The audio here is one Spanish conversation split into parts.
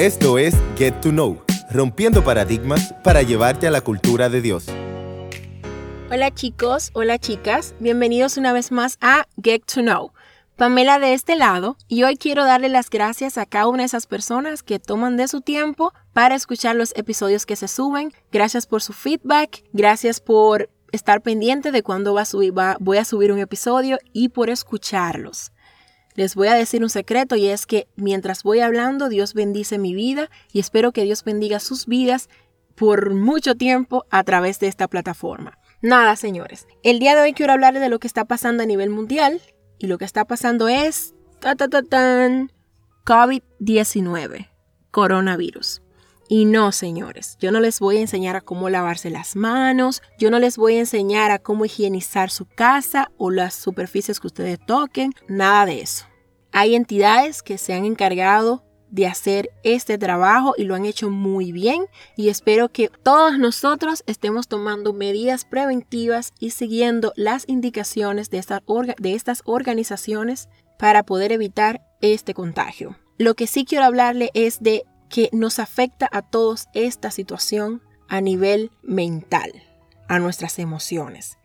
Esto es Get to Know, rompiendo paradigmas para llevarte a la cultura de Dios. Hola chicos, hola chicas, bienvenidos una vez más a Get to Know. Pamela de este lado y hoy quiero darle las gracias a cada una de esas personas que toman de su tiempo para escuchar los episodios que se suben. Gracias por su feedback, gracias por estar pendiente de cuándo va a subir, voy a subir un episodio y por escucharlos. Les voy a decir un secreto y es que mientras voy hablando, Dios bendice mi vida y espero que Dios bendiga sus vidas por mucho tiempo a través de esta plataforma. Nada, señores. El día de hoy quiero hablarles de lo que está pasando a nivel mundial y lo que está pasando es ta, ta, ta, COVID-19, coronavirus. Y no, señores, yo no les voy a enseñar a cómo lavarse las manos, yo no les voy a enseñar a cómo higienizar su casa o las superficies que ustedes toquen, nada de eso. Hay entidades que se han encargado de hacer este trabajo y lo han hecho muy bien y espero que todos nosotros estemos tomando medidas preventivas y siguiendo las indicaciones de, de estas organizaciones para poder evitar este contagio. Lo que sí quiero hablarle es de que nos afecta a todos esta situación a nivel mental, a nuestras emociones.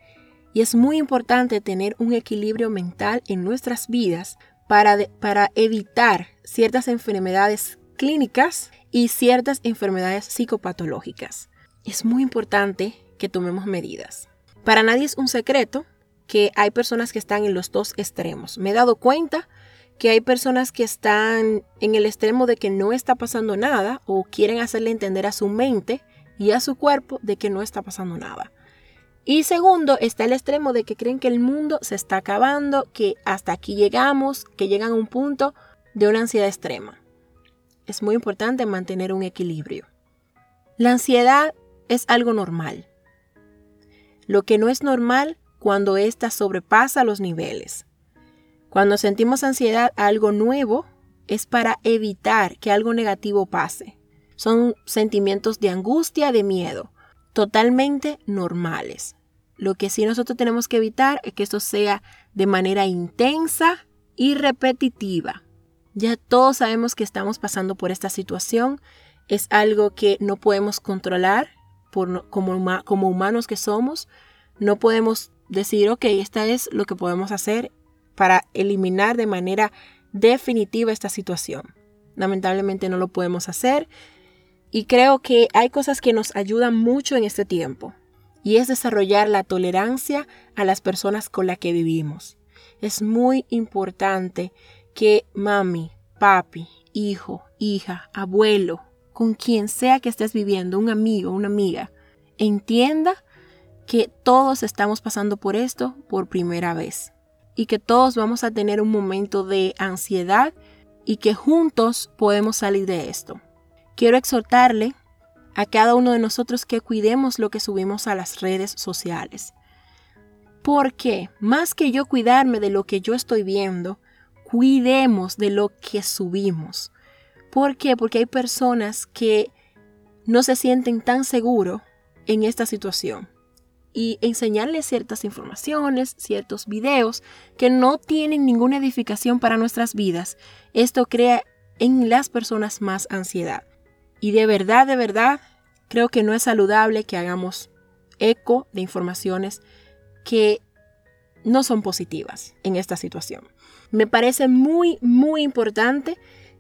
Y es muy importante tener un equilibrio mental en nuestras vidas para, evitar ciertas enfermedades clínicas y ciertas enfermedades psicopatológicas. Es muy importante que tomemos medidas. Para nadie es un secreto que hay personas que están en los dos extremos. Me he dado cuenta que hay personas que están en el extremo de que no está pasando nada o quieren hacerle entender a su mente y a su cuerpo de que no está pasando nada. Y segundo, está el extremo de que creen que el mundo se está acabando, que hasta aquí llegamos, que llegan a un punto de una ansiedad extrema. Es muy importante mantener un equilibrio. La ansiedad es algo normal. Lo que no es normal cuando ésta sobrepasa los niveles. Cuando sentimos ansiedad a algo nuevo es para evitar que algo negativo pase. Son sentimientos de angustia, de miedo totalmente normales. Lo que sí nosotros tenemos que evitar es que esto sea de manera intensa y repetitiva. Ya todos sabemos que estamos pasando por esta situación. Es algo que no podemos controlar como humanos que somos. No podemos decir, ok, esta es lo que podemos hacer para eliminar de manera definitiva esta situación. Lamentablemente no lo podemos hacer y creo que hay cosas que nos ayudan mucho en este tiempo. Y es desarrollar la tolerancia a las personas con las que vivimos. Es muy importante que mami, papi, hijo, hija, abuelo, con quien sea que estés viviendo, un amigo, una amiga, entienda que todos estamos pasando por esto por primera vez y que todos vamos a tener un momento de ansiedad y que juntos podemos salir de esto. Quiero exhortarle a cada uno de nosotros que cuidemos lo que subimos a las redes sociales. Porque más que yo cuidarme de lo que yo estoy viendo, cuidemos de lo que subimos. ¿Por qué? Porque hay personas que no se sienten tan seguros en esta situación. Y enseñarles ciertas informaciones, ciertos videos que no tienen ninguna edificación para nuestras vidas, esto crea en las personas más ansiedad. Y de verdad, de verdad, creo que no es saludable que hagamos eco de informaciones que no son positivas en esta situación. Me parece muy, muy importante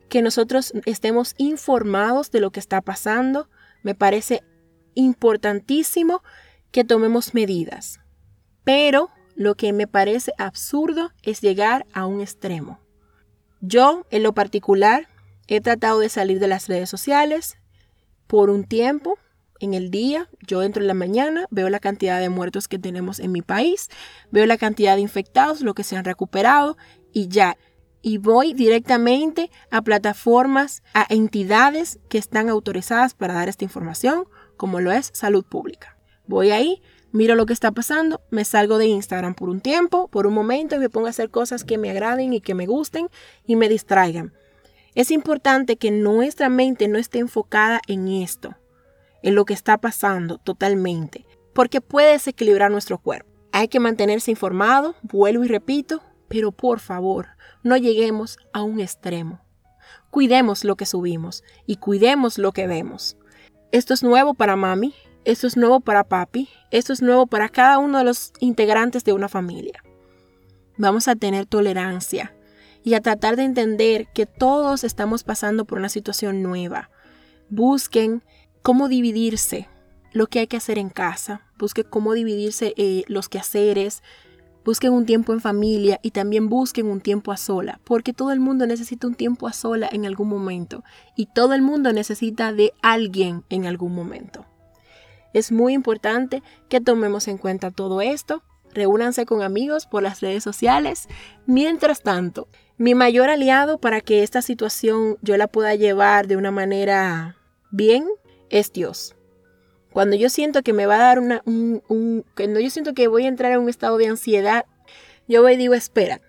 que nosotros estemos informados de lo que está pasando. Me parece importantísimo que tomemos medidas. Pero lo que me parece absurdo es llegar a un extremo. Yo, en lo particular, He tratado de salir de las redes sociales por un tiempo. En el día, yo entro en la mañana, veo la cantidad de muertos que tenemos en mi país, veo la cantidad de infectados, lo que se han recuperado y ya. Y voy directamente a plataformas, a entidades que están autorizadas para dar esta información, como lo es salud pública. Voy ahí, miro lo que está pasando, me salgo de Instagram por un tiempo, por un momento y me pongo a hacer cosas que me agraden y que me gusten y me distraigan. Es importante que nuestra mente no esté enfocada en esto, en lo que está pasando totalmente, porque puede desequilibrar nuestro cuerpo. Hay que mantenerse informado, vuelvo y repito, pero por favor, no lleguemos a un extremo. cuidemos lo que subimos y cuidemos lo que vemos. Esto es nuevo para mami, esto es nuevo para papi, esto es nuevo para cada uno de los integrantes de una familia. Vamos a tener tolerancia y a tratar de entender que todos estamos pasando por una situación nueva. Busquen cómo dividirse lo que hay que hacer en casa, busquen cómo dividirse eh, los quehaceres, busquen un tiempo en familia y también busquen un tiempo a sola, porque todo el mundo necesita un tiempo a sola en algún momento y todo el mundo necesita de alguien en algún momento. Es muy importante que tomemos en cuenta todo esto. Reúnanse con amigos por las redes sociales. Mientras tanto, mi mayor aliado para que esta situación yo la pueda llevar de una manera bien es Dios. Cuando yo siento que me va a dar una, un, cuando yo siento que voy a entrar en un estado de ansiedad, yo voy y digo, espera,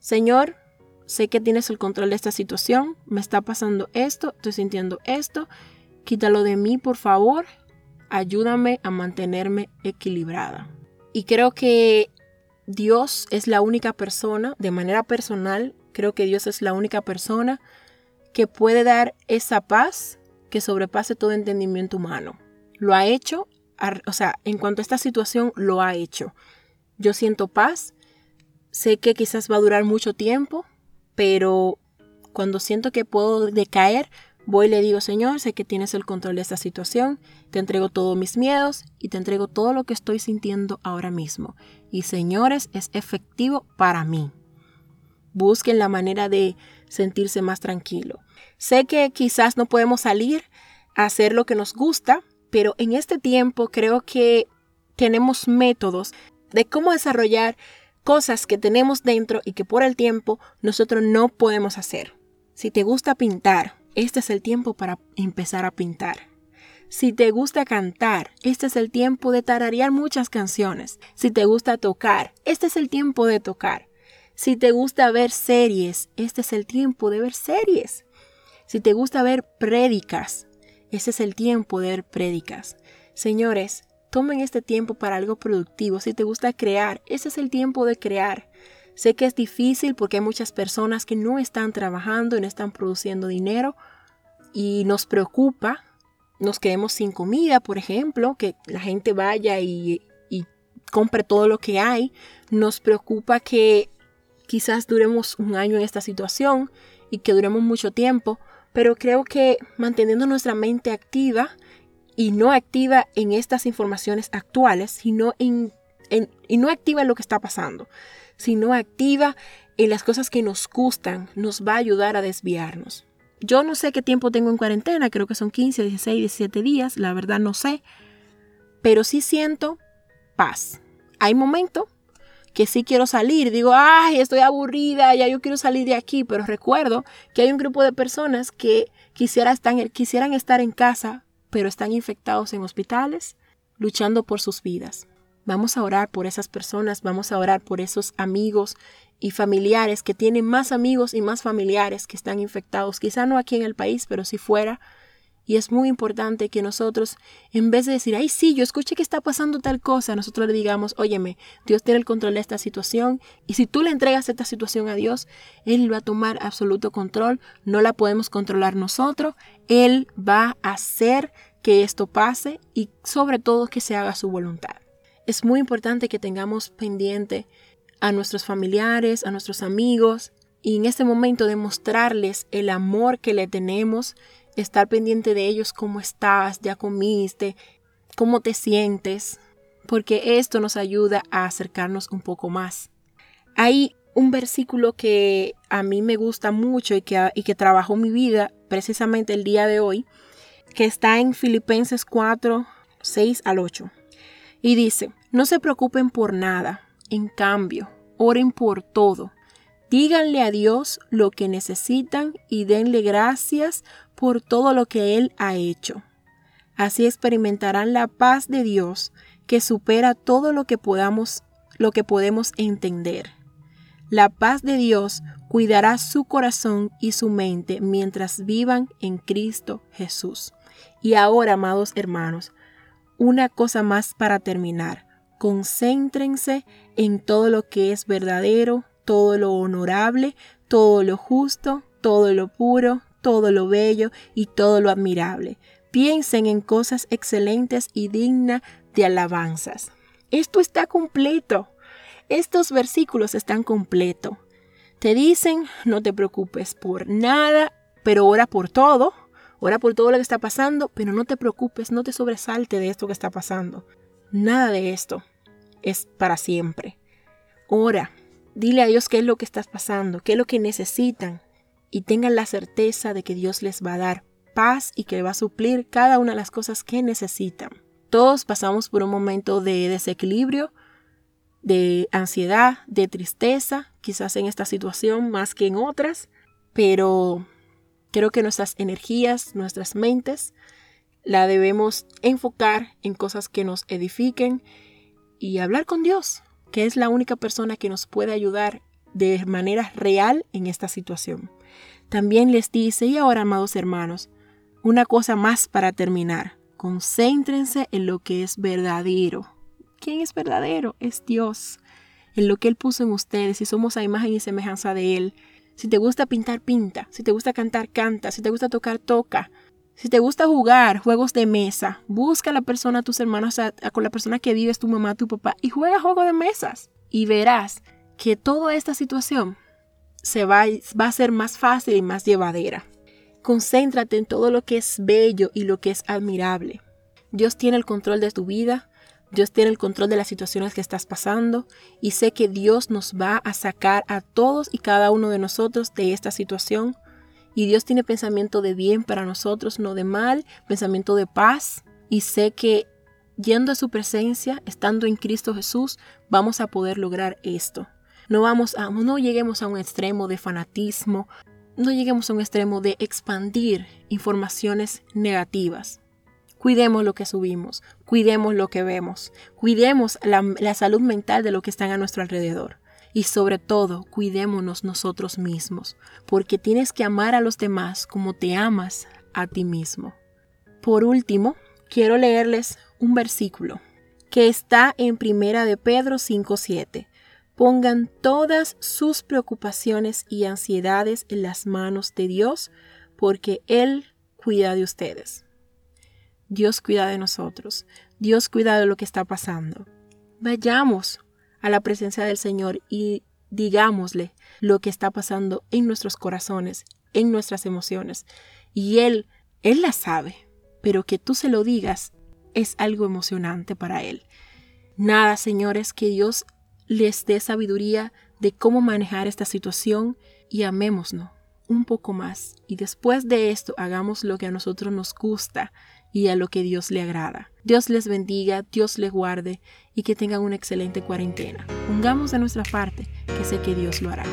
Señor, sé que tienes el control de esta situación, me está pasando esto, estoy sintiendo esto, quítalo de mí, por favor, ayúdame a mantenerme equilibrada. Y creo que Dios es la única persona, de manera personal, creo que Dios es la única persona que puede dar esa paz que sobrepase todo entendimiento humano. Lo ha hecho, o sea, en cuanto a esta situación, lo ha hecho. Yo siento paz, sé que quizás va a durar mucho tiempo, pero cuando siento que puedo decaer, Voy y le digo, Señor, sé que tienes el control de esta situación, te entrego todos mis miedos y te entrego todo lo que estoy sintiendo ahora mismo. Y señores, es efectivo para mí. Busquen la manera de sentirse más tranquilo. Sé que quizás no podemos salir a hacer lo que nos gusta, pero en este tiempo creo que tenemos métodos de cómo desarrollar cosas que tenemos dentro y que por el tiempo nosotros no podemos hacer. Si te gusta pintar, este es el tiempo para empezar a pintar. Si te gusta cantar, este es el tiempo de tararear muchas canciones. Si te gusta tocar, este es el tiempo de tocar. Si te gusta ver series, este es el tiempo de ver series. Si te gusta ver prédicas, este es el tiempo de ver prédicas. Señores, tomen este tiempo para algo productivo. Si te gusta crear, este es el tiempo de crear. Sé que es difícil porque hay muchas personas que no están trabajando y no están produciendo dinero y nos preocupa. Nos quedemos sin comida, por ejemplo, que la gente vaya y, y compre todo lo que hay. Nos preocupa que quizás duremos un año en esta situación y que duremos mucho tiempo, pero creo que manteniendo nuestra mente activa y no activa en estas informaciones actuales, sino en, y no activa lo que está pasando, sino activa en las cosas que nos gustan, nos va a ayudar a desviarnos. Yo no sé qué tiempo tengo en cuarentena, creo que son 15, 16, 17 días, la verdad no sé, pero sí siento paz. Hay momentos que sí quiero salir, digo, ay, estoy aburrida, ya yo quiero salir de aquí, pero recuerdo que hay un grupo de personas que quisiera estar, quisieran estar en casa, pero están infectados en hospitales, luchando por sus vidas. Vamos a orar por esas personas, vamos a orar por esos amigos y familiares que tienen más amigos y más familiares que están infectados, quizá no aquí en el país, pero si fuera. Y es muy importante que nosotros, en vez de decir, ay, sí, yo escuché que está pasando tal cosa, nosotros le digamos, óyeme, Dios tiene el control de esta situación y si tú le entregas esta situación a Dios, Él va a tomar absoluto control, no la podemos controlar nosotros, Él va a hacer que esto pase y sobre todo que se haga su voluntad. Es muy importante que tengamos pendiente a nuestros familiares, a nuestros amigos, y en este momento demostrarles el amor que le tenemos, estar pendiente de ellos, cómo estás, ya comiste, cómo te sientes, porque esto nos ayuda a acercarnos un poco más. Hay un versículo que a mí me gusta mucho y que, y que trabajó mi vida precisamente el día de hoy, que está en Filipenses 4, 6 al 8. Y dice, no se preocupen por nada, en cambio, oren por todo. Díganle a Dios lo que necesitan y denle gracias por todo lo que Él ha hecho. Así experimentarán la paz de Dios que supera todo lo que podamos lo que podemos entender. La paz de Dios cuidará su corazón y su mente mientras vivan en Cristo Jesús. Y ahora, amados hermanos, una cosa más para terminar. Concéntrense en todo lo que es verdadero, todo lo honorable, todo lo justo, todo lo puro, todo lo bello y todo lo admirable. Piensen en cosas excelentes y dignas de alabanzas. Esto está completo. Estos versículos están completos. Te dicen, no te preocupes por nada, pero ora por todo. Ora por todo lo que está pasando, pero no te preocupes, no te sobresalte de esto que está pasando. Nada de esto es para siempre. Ora, dile a Dios qué es lo que estás pasando, qué es lo que necesitan y tengan la certeza de que Dios les va a dar paz y que va a suplir cada una de las cosas que necesitan. Todos pasamos por un momento de desequilibrio, de ansiedad, de tristeza, quizás en esta situación más que en otras, pero creo que nuestras energías, nuestras mentes, la debemos enfocar en cosas que nos edifiquen y hablar con Dios, que es la única persona que nos puede ayudar de manera real en esta situación. También les dice, y ahora, amados hermanos, una cosa más para terminar. Concéntrense en lo que es verdadero. ¿Quién es verdadero? Es Dios. En lo que Él puso en ustedes, si somos a imagen y semejanza de Él. Si te gusta pintar, pinta. Si te gusta cantar, canta. Si te gusta tocar, toca. Si te gusta jugar juegos de mesa, busca a la persona, a tus hermanos, con la persona que vives, tu mamá, tu papá, y juega juegos de mesas. Y verás que toda esta situación se va, va a ser más fácil y más llevadera. Concéntrate en todo lo que es bello y lo que es admirable. Dios tiene el control de tu vida, Dios tiene el control de las situaciones que estás pasando y sé que Dios nos va a sacar a todos y cada uno de nosotros de esta situación. Y Dios tiene pensamiento de bien para nosotros, no de mal, pensamiento de paz. Y sé que yendo a su presencia, estando en Cristo Jesús, vamos a poder lograr esto. No vamos a, no lleguemos a un extremo de fanatismo, no lleguemos a un extremo de expandir informaciones negativas. Cuidemos lo que subimos, cuidemos lo que vemos, cuidemos la, salud mental de lo que están a nuestro alrededor. Y sobre todo, cuidémonos nosotros mismos, porque tienes que amar a los demás como te amas a ti mismo. Por último, quiero leerles un versículo que está en Primera de Pedro 5:7 Pongan todas sus preocupaciones y ansiedades en las manos de Dios, porque Él cuida de ustedes. Dios cuida de nosotros. Dios cuida de lo que está pasando. Vayamos a la presencia del Señor y digámosle lo que está pasando en nuestros corazones, en nuestras emociones. Y Él, Él la sabe, pero que tú se lo digas es algo emocionante para Él. Nada, señores, que Dios les dé sabiduría de cómo manejar esta situación y amémoslo un poco más. Y después de esto hagamos lo que a nosotros nos gusta y a lo que Dios le agrada. Dios les bendiga, Dios les guarde y que tengan una excelente cuarentena. Pongamos de nuestra parte, que sé que Dios lo hará.